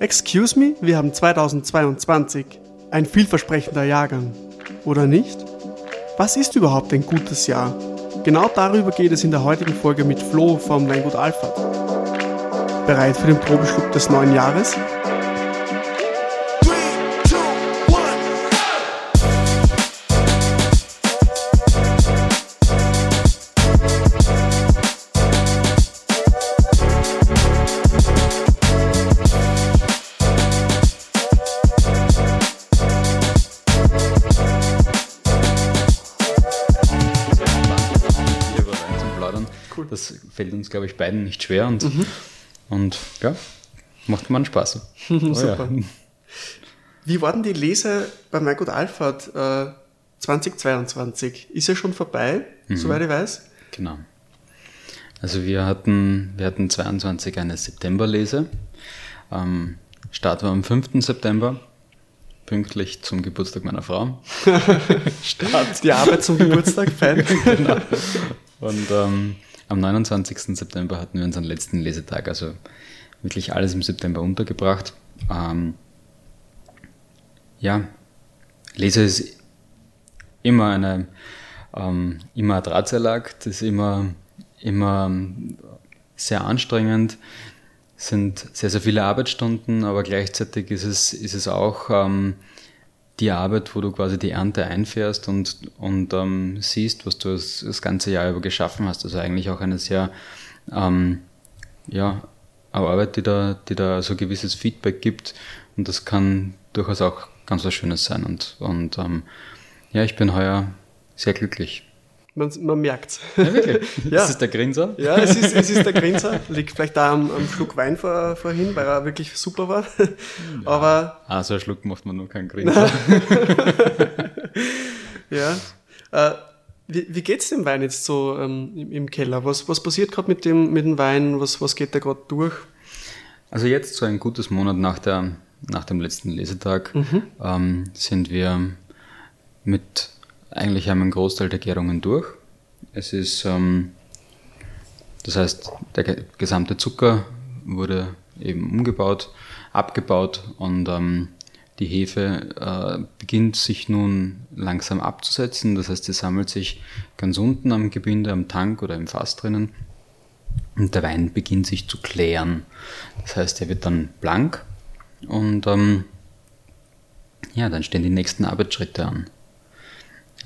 Excuse me, wir haben 2022. Ein vielversprechender Jahrgang. Oder nicht? Was ist überhaupt ein gutes Jahr? Genau darüber geht es in der heutigen Folge mit Flo vom Weingut Alpha. Bereit für den Probeschluck des neuen Jahres? Uns, glaube ich, beiden nicht schwer und, mhm. und ja, macht man Spaß. Oh, Super. Ja. Wie waren die Leser bei Mein Gut Alfred äh, 2022? Ist ja schon vorbei, mhm. soweit ich weiß. Genau. Also wir hatten, wir hatten 22 eine Septemberlese. Ähm, Start war am 5. September, pünktlich zum Geburtstag meiner Frau. Start. Die Arbeit zum Geburtstag, fein. genau. Und ähm, am 29. September hatten wir unseren letzten Lesetag, also wirklich alles im September untergebracht. Ähm, ja, Lese ist immer eine ähm, immer ein Drahtseilakt, das ist immer, immer sehr anstrengend, sind sehr, sehr viele Arbeitsstunden, aber gleichzeitig ist es, ist es auch ähm, die Arbeit, wo du quasi die Ernte einfährst und, und ähm, siehst, was du das, das, ganze Jahr über geschaffen hast. Also eigentlich auch eine sehr, ähm, ja, eine Arbeit, die da, die da so gewisses Feedback gibt und das kann durchaus auch ganz was Schönes sein und, und ähm, ja, ich bin heuer sehr glücklich. Man, man merkt es. Ja, wirklich. ja. Ist es der Grinser? Ja, es ist, es ist der Grinser. Liegt vielleicht da am, am Schluck Wein vor, vorhin, weil er wirklich super war. Ja. Aber. Ah, so ein Schluck macht man nur keinen Grinser. ja. Äh, wie, wie geht es dem Wein jetzt so ähm, im, im, Keller? Was, was passiert gerade mit dem, mit dem Wein? Was, was geht da gerade durch? Also jetzt so ein gutes Monat nach, der, nach dem letzten Lesetag mhm. ähm, sind wir mit eigentlich haben wir einen Großteil der Gärungen durch. Es ist, ähm, das heißt, der gesamte Zucker wurde eben umgebaut, abgebaut und ähm, die Hefe äh, beginnt sich nun langsam abzusetzen. Das heißt, sie sammelt sich ganz unten am Gebinde, am Tank oder im Fass drinnen und der Wein beginnt sich zu klären. Das heißt, er wird dann blank und ähm, ja, dann stehen die nächsten Arbeitsschritte an.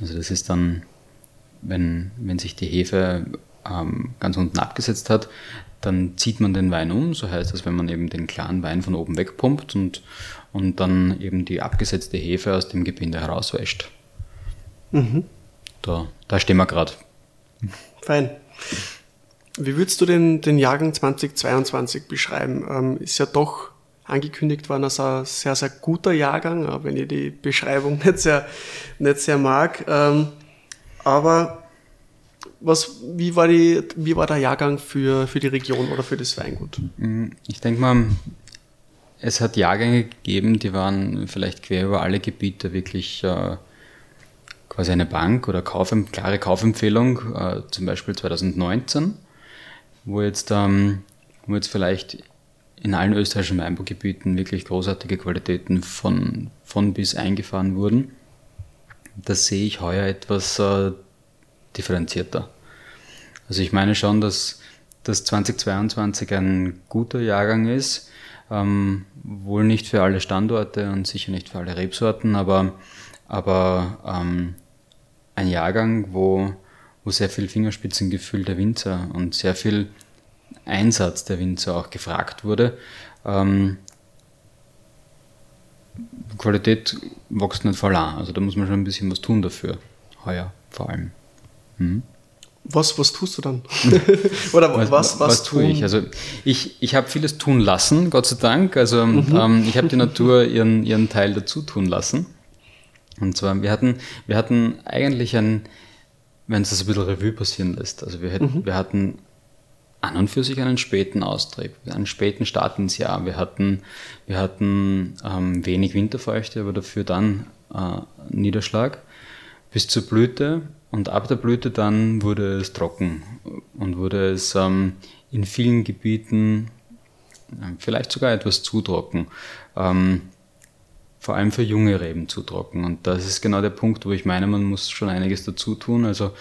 Also das ist dann, wenn, wenn sich die Hefe ähm, ganz unten abgesetzt hat, dann zieht man den Wein um, so heißt das, wenn man eben den klaren Wein von oben wegpumpt und, und dann eben die abgesetzte Hefe aus dem Gebinde herauswäscht. Mhm. Da, da stehen wir gerade. Fein. Wie würdest du den, den Jahrgang 2022 beschreiben? Ähm, ist ja doch angekündigt worden als ein sehr, sehr guter Jahrgang, auch wenn ich die Beschreibung nicht sehr, nicht sehr mag. Ähm, aber was, wie, war die, wie war der Jahrgang für, für die Region oder für das Weingut? Mm, ich denke mal, es hat Jahrgänge gegeben, die waren vielleicht quer über alle Gebiete wirklich äh, quasi eine Bank oder Kauf, klare Kaufempfehlung, äh, zum Beispiel 2019, wo jetzt, ähm, wo jetzt vielleicht in allen österreichischen Weinbaugebieten wirklich großartige Qualitäten von, von bis eingefahren wurden. Das sehe ich heuer etwas äh, differenzierter. Also ich meine schon, dass, dass 2022 ein guter Jahrgang ist, ähm, wohl nicht für alle Standorte und sicher nicht für alle Rebsorten, aber, aber ähm, ein Jahrgang, wo, wo sehr viel Fingerspitzengefühl der Winzer und sehr viel Einsatz der Winzer auch gefragt wurde. Ähm, Qualität wächst nicht voll an. Also da muss man schon ein bisschen was tun dafür. Heuer vor allem. Mhm. Was, was tust du dann? Oder was, was, was, was tue ich? Also ich, ich habe vieles tun lassen, Gott sei Dank. Also mhm. ähm, ich habe die Natur ihren, ihren Teil dazu tun lassen. Und zwar, wir hatten, wir hatten eigentlich ein, wenn es das ein bisschen Revue passieren lässt, also wir, hätten, mhm. wir hatten an und für sich einen späten Austrieb, einen späten Start ins Jahr. Wir hatten, wir hatten ähm, wenig Winterfeuchte, aber dafür dann äh, Niederschlag bis zur Blüte. Und ab der Blüte dann wurde es trocken und wurde es ähm, in vielen Gebieten vielleicht sogar etwas zu trocken. Ähm, vor allem für junge Reben zu trocken. Und das ist genau der Punkt, wo ich meine, man muss schon einiges dazu tun. Also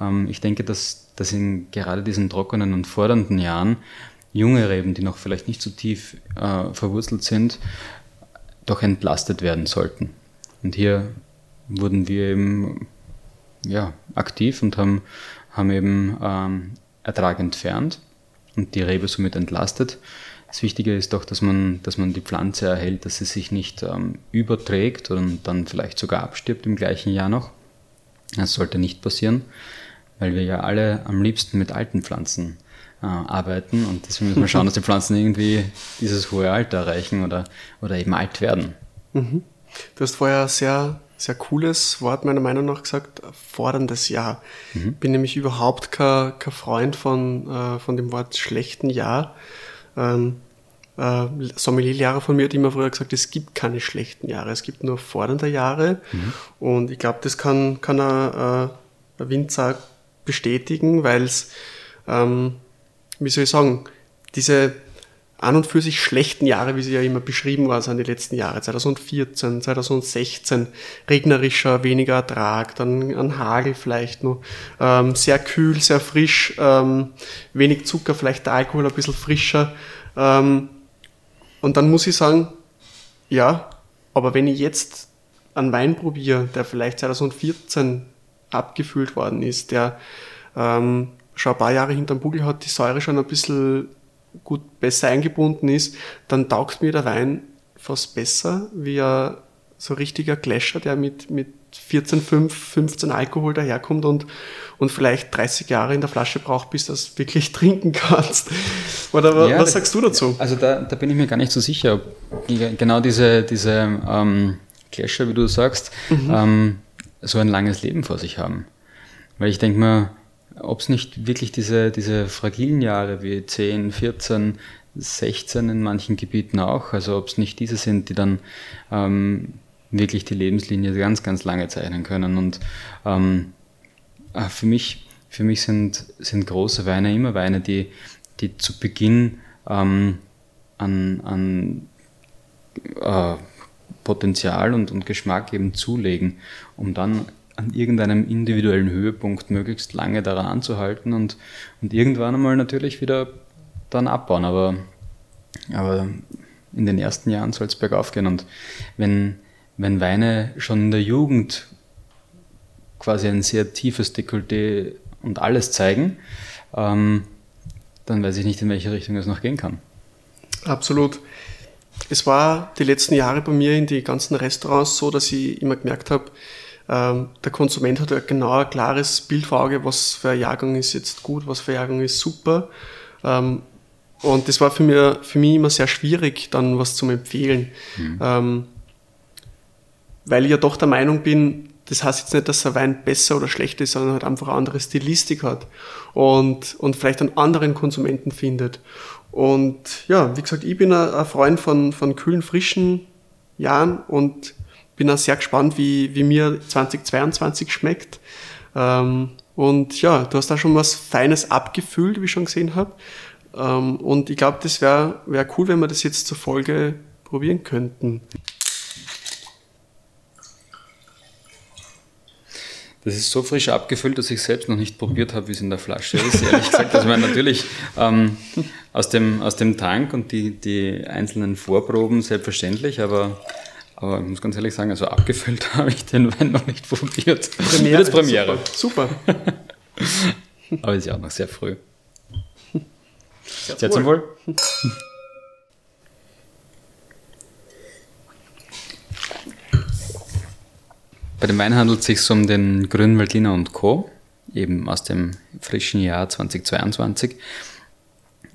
ähm, ich denke, dass, dass in gerade diesen trockenen und fordernden Jahren junge Reben, die noch vielleicht nicht so tief äh, verwurzelt sind, doch entlastet werden sollten. Und hier wurden wir eben ja, aktiv und haben, haben eben ähm, Ertrag entfernt und die Rebe somit entlastet. Das Wichtige ist doch, dass man, dass man die Pflanze erhält, dass sie sich nicht ähm, überträgt und dann vielleicht sogar abstirbt im gleichen Jahr noch. Das sollte nicht passieren, weil wir ja alle am liebsten mit alten Pflanzen äh, arbeiten und deswegen müssen wir schauen, dass die Pflanzen irgendwie dieses hohe Alter erreichen oder, oder eben alt werden. Mhm. Du hast vorher sehr, sehr cooles Wort meiner Meinung nach gesagt, forderndes Jahr. Mhm. Bin nämlich überhaupt kein, kein Freund von, äh, von dem Wort schlechten Jahr. Ähm, äh, Sommelierlehrer von mir hat immer früher gesagt, es gibt keine schlechten Jahre, es gibt nur fordernde Jahre. Mhm. Und ich glaube, das kann, kann ein, äh, ein Winzer bestätigen, weil es, ähm, wie soll ich sagen, diese an und für sich schlechten Jahre, wie sie ja immer beschrieben waren, sind die letzten Jahre, 2014, 2016, regnerischer, weniger Ertrag, dann ein Hagel vielleicht noch, ähm, sehr kühl, sehr frisch, ähm, wenig Zucker, vielleicht der Alkohol ein bisschen frischer. Ähm, und dann muss ich sagen, ja, aber wenn ich jetzt einen Wein probiere, der vielleicht 2014 abgefüllt worden ist, der ähm, schon ein paar Jahre hinterm Buckel hat, die Säure schon ein bisschen gut besser eingebunden ist, dann taugt mir der Wein fast besser wie ein so richtiger Gläscher, der mit, mit 14,5, 15 Alkohol daherkommt und, und vielleicht 30 Jahre in der Flasche braucht, bis du das wirklich trinken kannst. Oder ja, was sagst du dazu? Also da, da bin ich mir gar nicht so sicher, ob genau diese, diese ähm, Gläscher, wie du sagst, mhm. ähm, so ein langes Leben vor sich haben. Weil ich denke mir, ob es nicht wirklich diese, diese fragilen Jahre wie 10, 14, 16 in manchen Gebieten auch, also ob es nicht diese sind, die dann ähm, wirklich die Lebenslinie ganz, ganz lange zeichnen können. Und ähm, ah, für mich, für mich sind, sind große Weine immer Weine, die, die zu Beginn ähm, an, an äh, Potenzial und, und Geschmack eben zulegen, um dann an irgendeinem individuellen Höhepunkt möglichst lange daran anzuhalten und, und irgendwann einmal natürlich wieder dann abbauen. Aber, aber in den ersten Jahren soll es bergauf gehen. Und wenn, wenn Weine schon in der Jugend quasi ein sehr tiefes Dekolleté und alles zeigen, ähm, dann weiß ich nicht, in welche Richtung es noch gehen kann. Absolut. Es war die letzten Jahre bei mir in die ganzen Restaurants so, dass ich immer gemerkt habe, ähm, der Konsument hat ja genau ein klares Bild vor Auge, was für ein Jahrgang ist jetzt gut, was für ein Jahrgang ist super. Ähm, und das war für mich, für mich immer sehr schwierig, dann was zu empfehlen. Mhm. Ähm, weil ich ja doch der Meinung bin, das heißt jetzt nicht, dass ein Wein besser oder schlechter ist, sondern halt einfach eine andere Stilistik hat und, und vielleicht einen anderen Konsumenten findet. Und ja, wie gesagt, ich bin ein, Freund von, von kühlen, frischen Jahren und bin auch sehr gespannt, wie, wie mir 2022 schmeckt. Ähm, und ja, du hast da schon was Feines abgefüllt, wie ich schon gesehen habe. Ähm, und ich glaube, das wäre wär cool, wenn wir das jetzt zur Folge probieren könnten. Das ist so frisch abgefüllt, dass ich selbst noch nicht probiert habe, wie es in der Flasche ist. Ehrlich gesagt, also meine, natürlich ähm, aus, dem, aus dem Tank und die, die einzelnen Vorproben selbstverständlich, aber aber ich muss ganz ehrlich sagen, also abgefüllt habe ich den Wein noch nicht probiert. Premiere. Das ist Premiere. Super. super. Aber ist ja auch noch sehr früh. Sehr, sehr zum Wohl. Bei dem Wein handelt es sich um den Grünen Veltliner und Co., eben aus dem frischen Jahr 2022.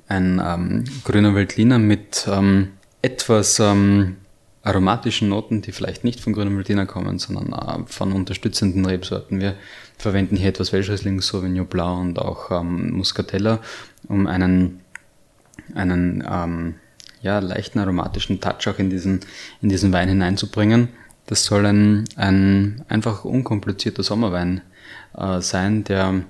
Ein ähm, grüner Veltliner mit ähm, etwas ähm, aromatischen Noten, die vielleicht nicht von grünem Veltliner kommen, sondern äh, von unterstützenden Rebsorten. Wir verwenden hier etwas Welschriesling, Sauvignon Blanc und auch ähm, Muscatella, um einen, einen ähm, ja, leichten aromatischen Touch auch in diesen, in diesen Wein hineinzubringen. Das soll ein, ein einfach unkomplizierter Sommerwein äh, sein, der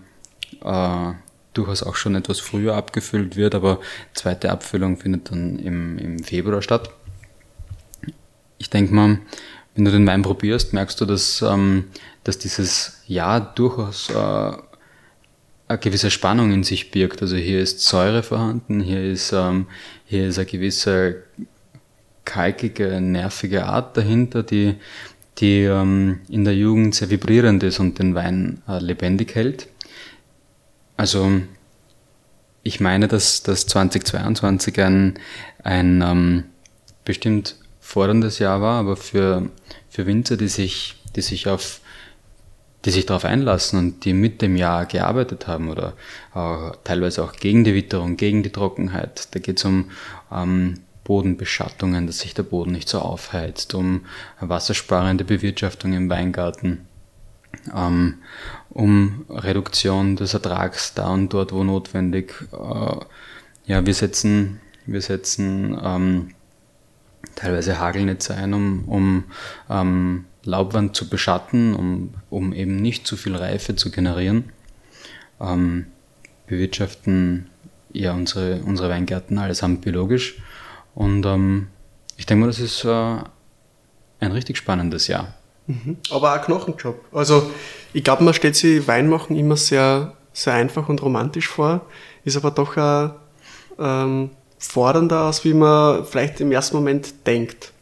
äh, durchaus auch schon etwas früher abgefüllt wird, aber zweite Abfüllung findet dann im, im Februar statt. Ich denke mal, wenn du den Wein probierst, merkst du, dass, ähm, dass dieses Jahr durchaus äh, eine gewisse Spannung in sich birgt. Also hier ist Säure vorhanden, hier ist, ähm, hier ist eine gewisse kalkige, nervige Art dahinter, die, die ähm, in der Jugend sehr vibrierend ist und den Wein äh, lebendig hält. Also ich meine, dass das 2022 ein, ein ähm, bestimmt forderndes Jahr war, aber für, für Winzer, die sich, die sich auf die sich darauf einlassen und die mit dem Jahr gearbeitet haben oder äh, teilweise auch gegen die Witterung, gegen die Trockenheit. Da geht es um ähm, Bodenbeschattungen, dass sich der Boden nicht so aufheizt, um wassersparende Bewirtschaftung im Weingarten, ähm, um Reduktion des Ertrags da und dort, wo notwendig. Äh, ja, wir setzen, wir setzen ähm, teilweise Hagelnetze ein, um, um ähm, Laubwand zu beschatten, um, um eben nicht zu viel Reife zu generieren. Ähm, bewirtschaften ja unsere, unsere Weingärten allesamt biologisch. Und ähm, ich denke mal, das ist äh, ein richtig spannendes Jahr. Mhm. Aber auch Knochenjob. Also ich glaube, man stellt sich Weinmachen immer sehr, sehr einfach und romantisch vor, ist aber doch auch ähm, fordernder, als wie man vielleicht im ersten Moment denkt.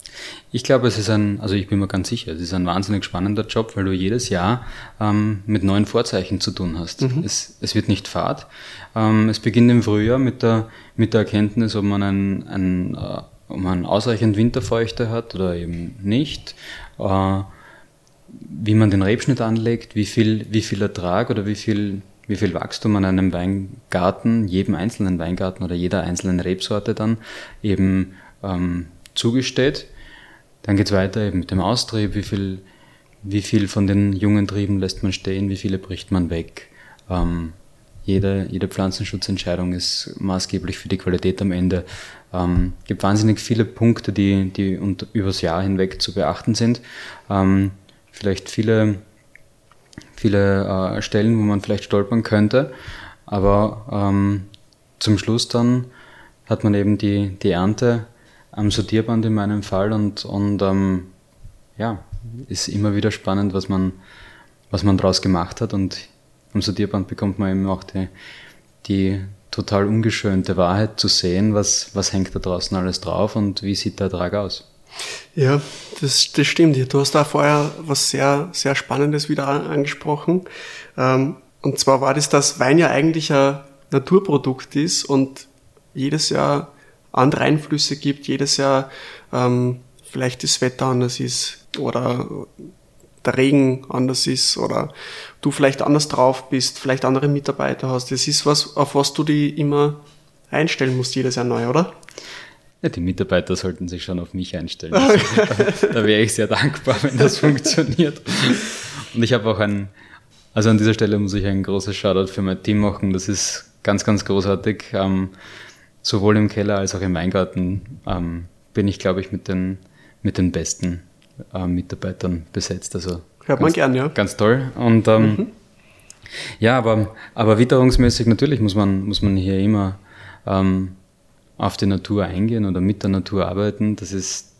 Ich glaube, es ist ein, also ich bin mir ganz sicher, es ist ein wahnsinnig spannender Job, weil du jedes Jahr ähm, mit neuen Vorzeichen zu tun hast. Mhm. Es, es wird nicht fad. Ähm, es beginnt im Frühjahr mit der, mit der Erkenntnis, ob man ein, ein, äh, ob man ausreichend Winterfeuchte hat oder eben nicht. Äh, wie man den Rebschnitt anlegt, wie viel, wie viel Ertrag oder wie viel, wie viel Wachstum an einem Weingarten, jedem einzelnen Weingarten oder jeder einzelnen Rebsorte dann eben ähm, zugesteht. Dann geht es weiter eben mit dem Austrieb, wie viel, wie viel von den jungen Trieben lässt man stehen, wie viele bricht man weg. Ähm, jede, jede Pflanzenschutzentscheidung ist maßgeblich für die Qualität am Ende. Ähm, gibt wahnsinnig viele Punkte, die, die übers Jahr hinweg zu beachten sind. Ähm, vielleicht viele, viele äh, Stellen, wo man vielleicht stolpern könnte, aber ähm, zum Schluss dann hat man eben die, die Ernte am Sortierband in meinem Fall und, und ähm, ja, ist immer wieder spannend, was man, was man daraus gemacht hat und am Sortierband bekommt man eben auch die, die total ungeschönte Wahrheit zu sehen, was, was hängt da draußen alles drauf und wie sieht der Ertrag aus. Ja, das, das stimmt. Du hast da vorher was sehr, sehr Spannendes wieder angesprochen. Ähm, und zwar war das, dass Wein ja eigentlich ein Naturprodukt ist und jedes Jahr andere Einflüsse gibt, jedes Jahr ähm, vielleicht das Wetter anders ist oder der Regen anders ist oder du vielleicht anders drauf bist, vielleicht andere Mitarbeiter hast. Das ist was, auf was du die immer einstellen musst, jedes Jahr neu, oder? Ja, die Mitarbeiter sollten sich schon auf mich einstellen. Also, da wäre ich sehr dankbar, wenn das funktioniert. Und ich habe auch ein, also an dieser Stelle muss ich ein großes Shoutout für mein Team machen. Das ist ganz, ganz großartig. Ähm, sowohl im Keller als auch im Weingarten ähm, bin ich, glaube ich, mit den, mit den besten äh, Mitarbeitern besetzt. Also Hört man gern, ja. Ganz toll. Und ähm, mhm. ja, aber, aber witterungsmäßig natürlich muss man, muss man hier immer ähm, auf die Natur eingehen oder mit der Natur arbeiten. Das ist,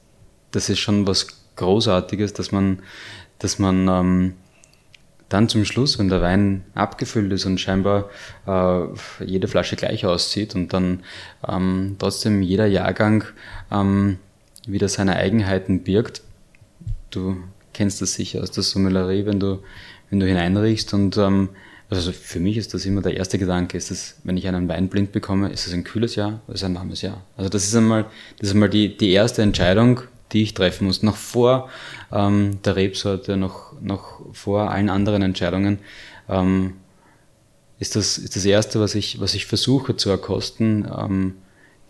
das ist schon was Großartiges, dass man, dass man ähm, dann zum Schluss, wenn der Wein abgefüllt ist und scheinbar äh, jede Flasche gleich aussieht und dann ähm, trotzdem jeder Jahrgang ähm, wieder seine Eigenheiten birgt. Du kennst das sicher aus der Sommelerie, wenn du, wenn du hineinriechst und ähm, also für mich ist das immer der erste Gedanke, ist das, wenn ich einen Wein blind bekomme, ist das ein kühles Jahr oder ist das ein warmes Jahr? Also das ist einmal, das ist einmal die, die erste Entscheidung, die ich treffen muss, noch vor ähm, der Rebsorte, noch, noch vor allen anderen Entscheidungen, ähm, ist, das, ist das Erste, was ich, was ich versuche zu erkosten, ähm,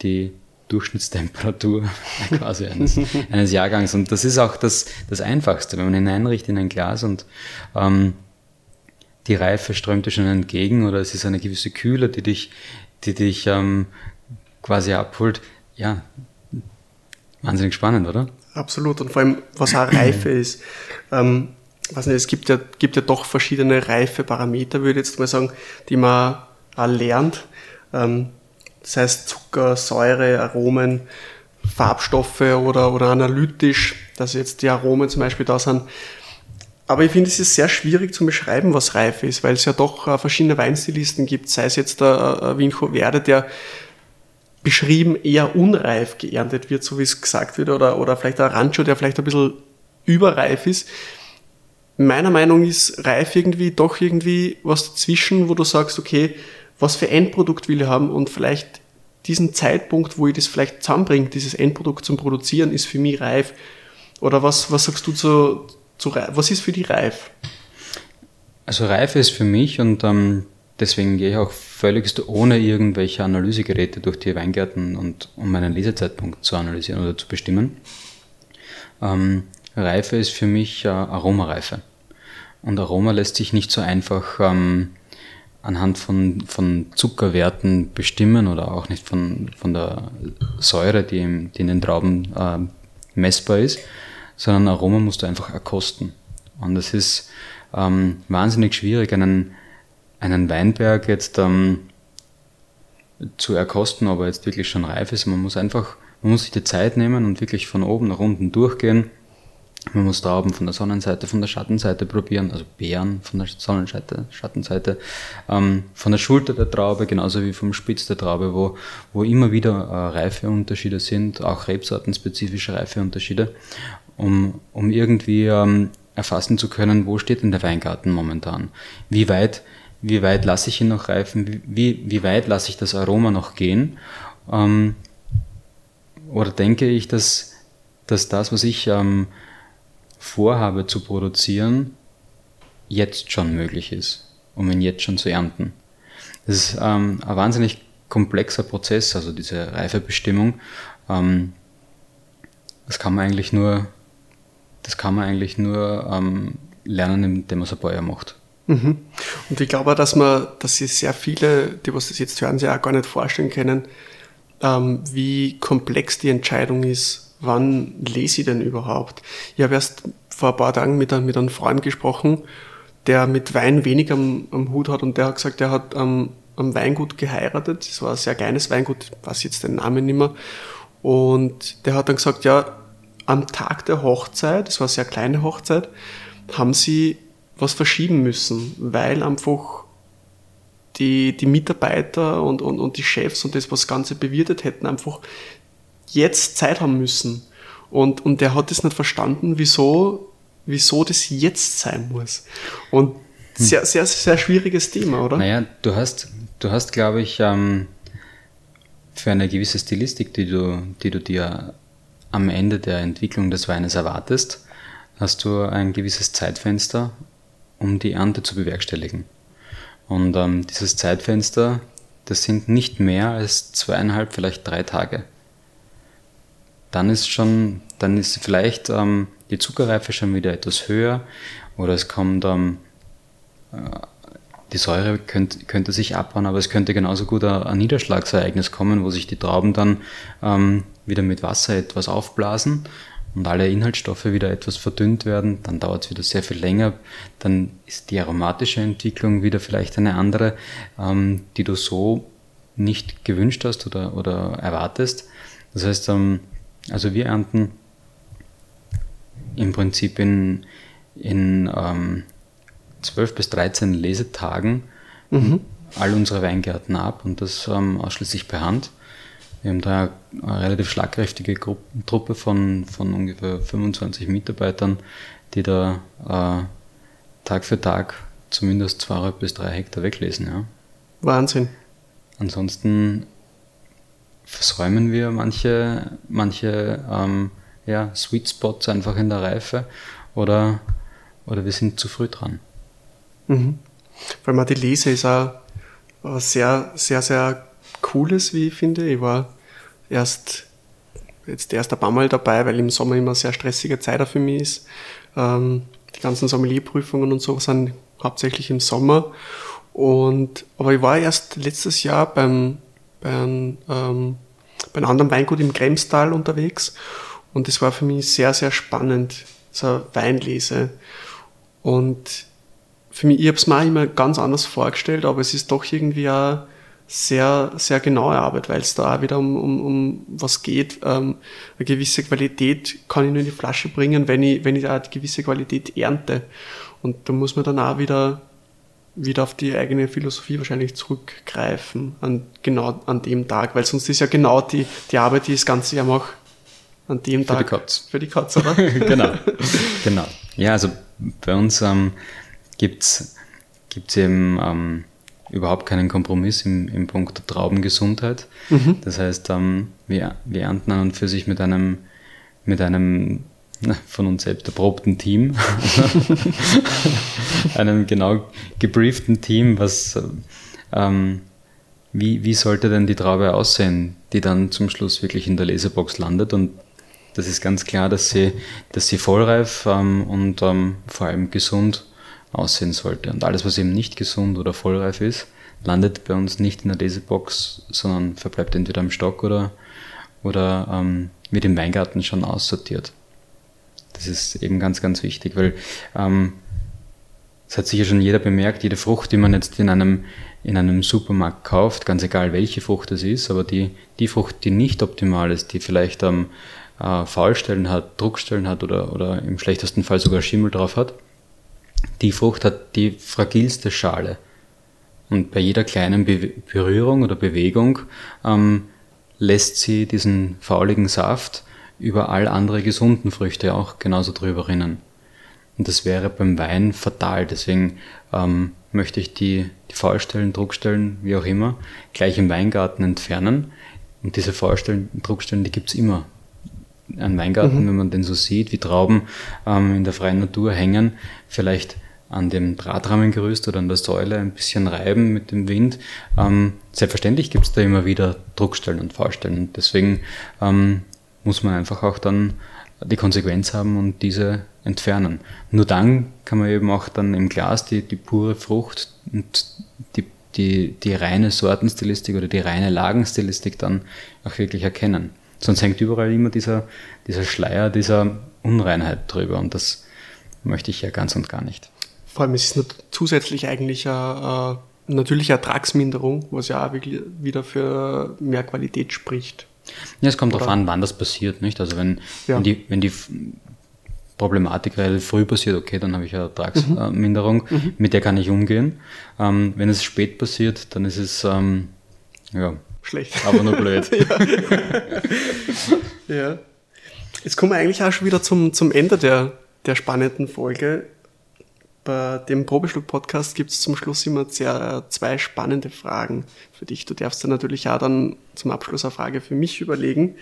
die Durchschnittstemperatur quasi eines, eines Jahrgangs. Und das ist auch das, das Einfachste, wenn man hineinricht in ein Glas und ähm, die Reife strömt dir schon entgegen oder es ist eine gewisse Kühle, die dich, die dich ähm, quasi abholt. Ja, Wahnsinnig spannend, oder? Absolut. Und vor allem, was auch Reife ist. Ähm, weiß nicht, es gibt ja, gibt ja doch verschiedene Reifeparameter, würde ich jetzt mal sagen, die man auch lernt. Ähm, das heißt Zucker, Säure, Aromen, Farbstoffe oder, oder analytisch, dass jetzt die Aromen zum Beispiel da sind. Aber ich finde, es ist sehr schwierig zu beschreiben, was reif ist, weil es ja doch äh, verschiedene Weinstilisten gibt, sei es jetzt der äh, Vinco Verde, der beschrieben eher unreif geerntet wird, so wie es gesagt wird, oder, oder vielleicht der Rancho, der vielleicht ein bisschen überreif ist. Meiner Meinung ist reif irgendwie doch irgendwie was dazwischen, wo du sagst, okay, was für Endprodukt will ich haben und vielleicht diesen Zeitpunkt, wo ich das vielleicht zusammenbringe, dieses Endprodukt zum Produzieren, ist für mich reif. Oder was, was sagst du zu, zu reif? Was ist für dich reif? Also Reife ist für mich und ähm, deswegen gehe ich auch völlig ohne irgendwelche Analysegeräte durch die Weingärten und um meinen Lesezeitpunkt zu analysieren oder zu bestimmen. Ähm, Reife ist für mich äh, Aromareife. Und Aroma lässt sich nicht so einfach ähm, anhand von, von Zuckerwerten bestimmen oder auch nicht von, von der Säure, die, im, die in den Trauben äh, messbar ist, sondern Aroma musst du einfach erkosten. Und es ist ähm, wahnsinnig schwierig, einen, einen Weinberg jetzt ähm, zu erkosten, ob er jetzt wirklich schon reif ist. Man muss einfach, man muss sich die Zeit nehmen und wirklich von oben nach unten durchgehen man muss Trauben von der Sonnenseite, von der Schattenseite probieren, also Beeren von der Sonnenseite, Schattenseite, ähm, von der Schulter der Traube, genauso wie vom Spitz der Traube, wo, wo immer wieder äh, Reifeunterschiede sind, auch rebsortenspezifische Reifeunterschiede, um, um irgendwie ähm, erfassen zu können, wo steht denn der Weingarten momentan? Wie weit, wie weit lasse ich ihn noch reifen? Wie, wie weit lasse ich das Aroma noch gehen? Ähm, oder denke ich, dass, dass das, was ich ähm, vorhabe zu produzieren, jetzt schon möglich ist, um ihn jetzt schon zu ernten. Das ist ähm, ein wahnsinnig komplexer Prozess, also diese Reifebestimmung. Ähm, das kann man eigentlich nur, das kann man eigentlich nur ähm, lernen, indem man es ein paar macht. Mhm. Und ich glaube, dass man, dass sich sehr viele, die was das jetzt hören, sich auch gar nicht vorstellen können, ähm, wie komplex die Entscheidung ist, wann lese ich denn überhaupt? Ich habe erst vor ein paar Tagen mit, mit einem Freund gesprochen, der mit Wein wenig am, am Hut hat und der hat gesagt, er hat am, am Weingut geheiratet. Das war ein sehr kleines Weingut, weiß jetzt den Namen nicht mehr. Und der hat dann gesagt, ja, am Tag der Hochzeit, das war eine sehr kleine Hochzeit, haben sie was verschieben müssen, weil einfach die, die Mitarbeiter und, und, und die Chefs und das, was das Ganze bewirtet hätten, einfach jetzt Zeit haben müssen. Und, und der hat es nicht verstanden, wieso, wieso das jetzt sein muss. Und hm. sehr, sehr, sehr schwieriges Thema, oder? Naja, du hast, du hast, glaube ich, ähm, für eine gewisse Stilistik, die du, die du dir am Ende der Entwicklung des Weines erwartest, hast du ein gewisses Zeitfenster, um die Ernte zu bewerkstelligen. Und ähm, dieses Zeitfenster, das sind nicht mehr als zweieinhalb, vielleicht drei Tage dann ist schon, dann ist vielleicht ähm, die Zuckerreife schon wieder etwas höher oder es kommt, ähm, äh, die Säure könnte, könnte sich abbauen, aber es könnte genauso gut ein, ein Niederschlagsereignis kommen, wo sich die Trauben dann ähm, wieder mit Wasser etwas aufblasen und alle Inhaltsstoffe wieder etwas verdünnt werden, dann dauert es wieder sehr viel länger, dann ist die aromatische Entwicklung wieder vielleicht eine andere, ähm, die du so nicht gewünscht hast oder, oder erwartest. Das heißt, ähm, also wir ernten im Prinzip in, in ähm, 12 bis 13 Lesetagen mhm. all unsere Weingärten ab und das ähm, ausschließlich per Hand. Wir haben da eine relativ schlagkräftige Truppe von, von ungefähr 25 Mitarbeitern, die da äh, Tag für Tag zumindest zwei bis drei Hektar weglesen. Ja. Wahnsinn. Ansonsten versäumen wir manche, manche ähm, ja, Sweet Spots einfach in der Reife oder, oder wir sind zu früh dran. Mhm. Weil man die Lese ist auch was sehr, sehr, sehr cooles, wie ich finde. Ich war erst jetzt erst ein paar Mal dabei, weil im Sommer immer eine sehr stressige Zeit für mich ist. Ähm, die ganzen Sommelierprüfungen und so sind hauptsächlich im Sommer. Und, aber ich war erst letztes Jahr beim bei einem, ähm, bei einem anderen Weingut im Kremstal unterwegs und das war für mich sehr, sehr spannend, so Weinlese. Und für mich, ich habe es mir immer ganz anders vorgestellt, aber es ist doch irgendwie auch sehr, sehr genaue Arbeit, weil es da auch wieder um, um, um was geht. Ähm, eine gewisse Qualität kann ich nur in die Flasche bringen, wenn ich, wenn ich auch eine gewisse Qualität ernte. Und da muss man dann auch wieder, wieder auf die eigene Philosophie wahrscheinlich zurückgreifen, an, genau an dem Tag, weil sonst ist ja genau die, die Arbeit, die das ganze Jahr mache, an dem für Tag. Für die Katz. Für die Katz, oder? genau. genau. Ja, also bei uns ähm, gibt's gibt's eben ähm, überhaupt keinen Kompromiss im, im Punkt der Traubengesundheit. Mhm. Das heißt, ähm, wir, wir ernten an und für sich mit einem, mit einem na, von uns selbst erprobten Team, einem genau gebrieften Team, was ähm, wie, wie sollte denn die Traube aussehen, die dann zum Schluss wirklich in der Lesebox landet und das ist ganz klar, dass sie, dass sie vollreif ähm, und ähm, vor allem gesund aussehen sollte. Und alles, was eben nicht gesund oder vollreif ist, landet bei uns nicht in der Lesebox, sondern verbleibt entweder im Stock oder, oder ähm, wird im Weingarten schon aussortiert. Das ist eben ganz, ganz wichtig, weil ähm, hat sicher schon jeder bemerkt, jede Frucht, die man jetzt in einem, in einem Supermarkt kauft, ganz egal welche Frucht es ist, aber die, die Frucht, die nicht optimal ist, die vielleicht ähm, äh, Faulstellen hat, Druckstellen hat oder, oder im schlechtesten Fall sogar Schimmel drauf hat, die Frucht hat die fragilste Schale. Und bei jeder kleinen Be Berührung oder Bewegung ähm, lässt sie diesen fauligen Saft über all andere gesunden Früchte auch genauso drüber rinnen. Und das wäre beim Wein fatal. Deswegen ähm, möchte ich die, die Faulstellen, Druckstellen, wie auch immer, gleich im Weingarten entfernen. Und diese Faulstellen, Druckstellen, die gibt's immer. Ein Weingarten, mhm. wenn man den so sieht, wie Trauben ähm, in der freien Natur hängen, vielleicht an dem Drahtrahmengerüst oder an der Säule ein bisschen reiben mit dem Wind. Ähm, selbstverständlich gibt es da immer wieder Druckstellen und Fahrstellen. Und deswegen ähm, muss man einfach auch dann die Konsequenz haben und diese entfernen. Nur dann kann man eben auch dann im Glas die, die pure Frucht und die, die, die reine Sortenstilistik oder die reine Lagenstilistik dann auch wirklich erkennen. Sonst hängt überall immer dieser, dieser Schleier dieser Unreinheit drüber und das möchte ich ja ganz und gar nicht. Vor allem ist es zusätzlich eigentlich eine, eine natürliche Ertragsminderung, was ja auch wieder für mehr Qualität spricht. Ja, es kommt darauf an, wann das passiert, nicht? Also wenn, ja. wenn, die, wenn die Problematik relativ früh passiert, okay, dann habe ich eine Ertragsminderung, mhm. mhm. mit der kann ich umgehen. Ähm, wenn es spät passiert, dann ist es ähm, ja, schlecht. Aber nur blöd. ja. ja. Jetzt kommen wir eigentlich auch schon wieder zum, zum Ende der, der spannenden Folge. Bei dem Probeschluck-Podcast gibt es zum Schluss immer sehr, zwei spannende Fragen für dich. Du darfst dir natürlich auch dann zum Abschluss eine Frage für mich überlegen.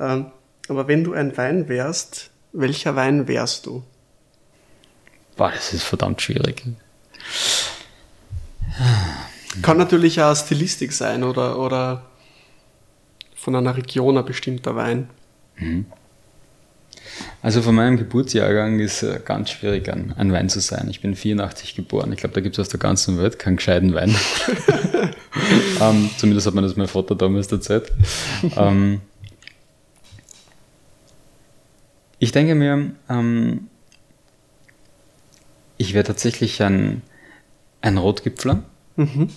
Ähm, aber wenn du ein Wein wärst, welcher Wein wärst du? Boah, das ist verdammt schwierig. Kann natürlich auch Stilistik sein oder, oder von einer Region ein bestimmter Wein. Mhm. Also von meinem Geburtsjahrgang ist äh, ganz schwierig, ein, ein Wein zu sein. Ich bin 84 geboren. Ich glaube, da gibt es aus der ganzen Welt keinen gescheiten Wein. ähm, zumindest hat man das mein Vater damals erzählt. ähm, ich denke mir, ähm, ich wäre tatsächlich ein, ein Rotgipfler. Mhm.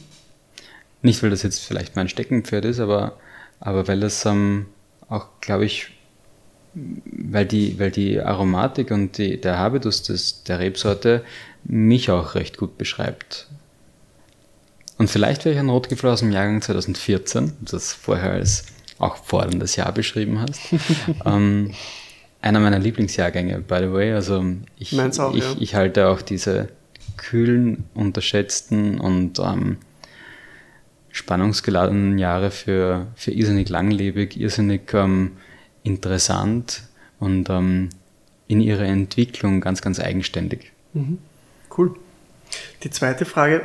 Nicht, weil das jetzt vielleicht mein Steckenpferd ist, aber, aber weil das ähm, auch, glaube ich, weil die, weil die Aromatik und die, der Habitus des, der Rebsorte mich auch recht gut beschreibt. Und vielleicht wäre ich ein Rotgipfel aus dem Jahrgang 2014, das vorher als auch forderndes Jahr beschrieben hast. ähm, einer meiner Lieblingsjahrgänge, by the way. Also ich, auch, ich, ja. ich halte auch diese kühlen, unterschätzten und ähm, spannungsgeladenen Jahre für, für irrsinnig langlebig, irrsinnig ähm, interessant und ähm, in ihrer Entwicklung ganz, ganz eigenständig. Mhm. Cool. Die zweite Frage,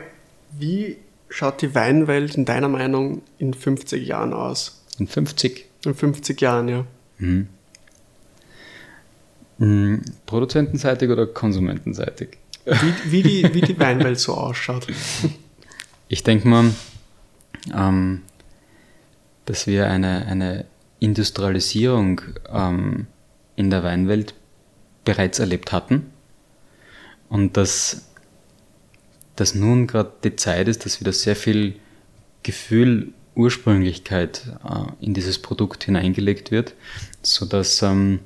wie schaut die Weinwelt in deiner Meinung in 50 Jahren aus? In 50? In 50 Jahren, ja. Mhm. Mhm. Produzentenseitig oder konsumentenseitig? Wie, wie, die, wie die Weinwelt so ausschaut. Ich denke mal, ähm, dass wir eine, eine Industrialisierung ähm, in der Weinwelt bereits erlebt hatten. Und dass dass nun gerade die Zeit ist, dass wieder sehr viel Gefühl, Ursprünglichkeit äh, in dieses Produkt hineingelegt wird, sodass, ähm,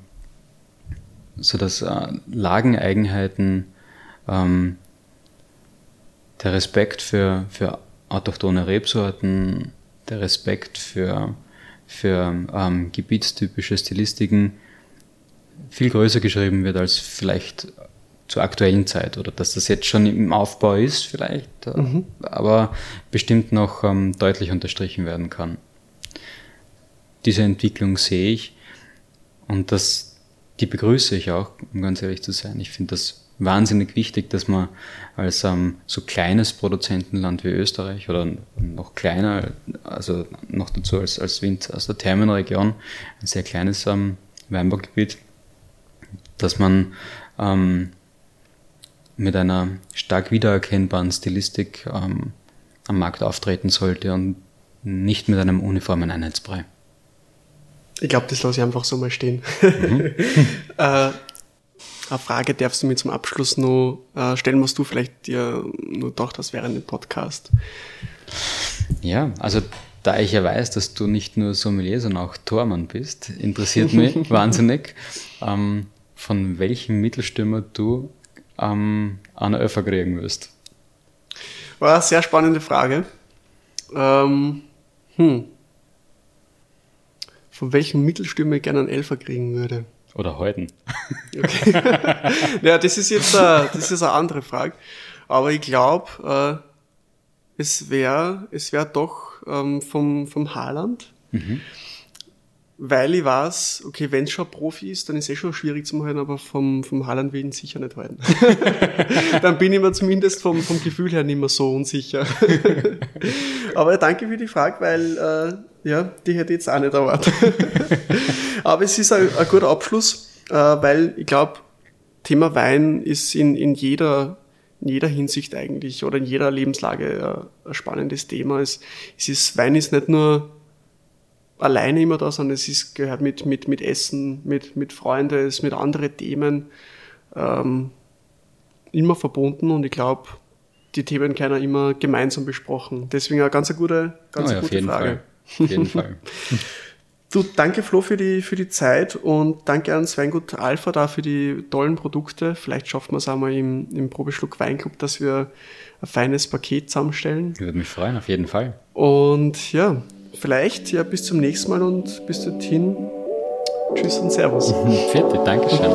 sodass äh, Lageneigenheiten, ähm, der Respekt für, für autochtone Rebsorten, der Respekt für, für ähm, gebietstypische Stilistiken viel größer geschrieben wird als vielleicht zur aktuellen Zeit oder dass das jetzt schon im Aufbau ist vielleicht, äh, mhm. aber bestimmt noch ähm, deutlich unterstrichen werden kann. Diese Entwicklung sehe ich und das, die begrüße ich auch, um ganz ehrlich zu sein. Ich finde das wahnsinnig wichtig, dass man als ähm, so kleines Produzentenland wie Österreich oder noch kleiner, also noch dazu als, als Wind aus der Thermenregion, ein sehr kleines ähm, Weinbaugebiet, dass man ähm, mit einer stark wiedererkennbaren Stilistik ähm, am Markt auftreten sollte und nicht mit einem uniformen Einheitsbrei. Ich glaube, das lasse ich einfach so mal stehen. Mhm. äh, eine Frage darfst du mir zum Abschluss noch äh, stellen, was du vielleicht dir nur gedacht hast während dem Podcast. Ja, also da ich ja weiß, dass du nicht nur Sommelier, sondern auch Tormann bist, interessiert mich wahnsinnig, ähm, von welchem Mittelstürmer du ähm, eine Öffer kriegen wirst? War eine sehr spannende Frage. Ähm, hm. Von welchem Mittelstürmer ich gerne einen Elfer kriegen würde? Oder heute. Okay. ja, das ist jetzt eine, das ist eine andere Frage. Aber ich glaube, äh, es wäre es wär doch ähm, vom, vom Haaland. Mhm weil ich weiß, okay, wenn es schon Profi ist, dann ist es eh schon schwierig zu halten, aber vom, vom Haaland will ich ihn sicher nicht halten. dann bin ich mir zumindest vom, vom Gefühl her nicht mehr so unsicher. aber danke für die Frage, weil äh, ja, die hätte ich jetzt auch nicht erwartet. aber es ist ein, ein guter Abschluss, äh, weil ich glaube, Thema Wein ist in, in jeder in jeder Hinsicht eigentlich oder in jeder Lebenslage äh, ein spannendes Thema. Es, es ist, Wein ist nicht nur alleine immer da, sondern es ist, gehört mit, mit, mit Essen, mit, mit Freunden, es ist mit anderen Themen ähm, immer verbunden und ich glaube, die Themen können immer gemeinsam besprochen. Deswegen eine ganz gute, ganz oh ja, gute Frage. Fall. Auf jeden Fall. Du, danke Flo für die, für die Zeit und danke an Weingut Alpha da für die tollen Produkte. Vielleicht schaffen wir es einmal im, im Probeschluck Weinclub, dass wir ein feines Paket zusammenstellen. Ich würde mich freuen, auf jeden Fall. Und ja, vielleicht ja bis zum nächsten Mal und bis dorthin. Tschüss und Servus. Vierte, Dankeschön.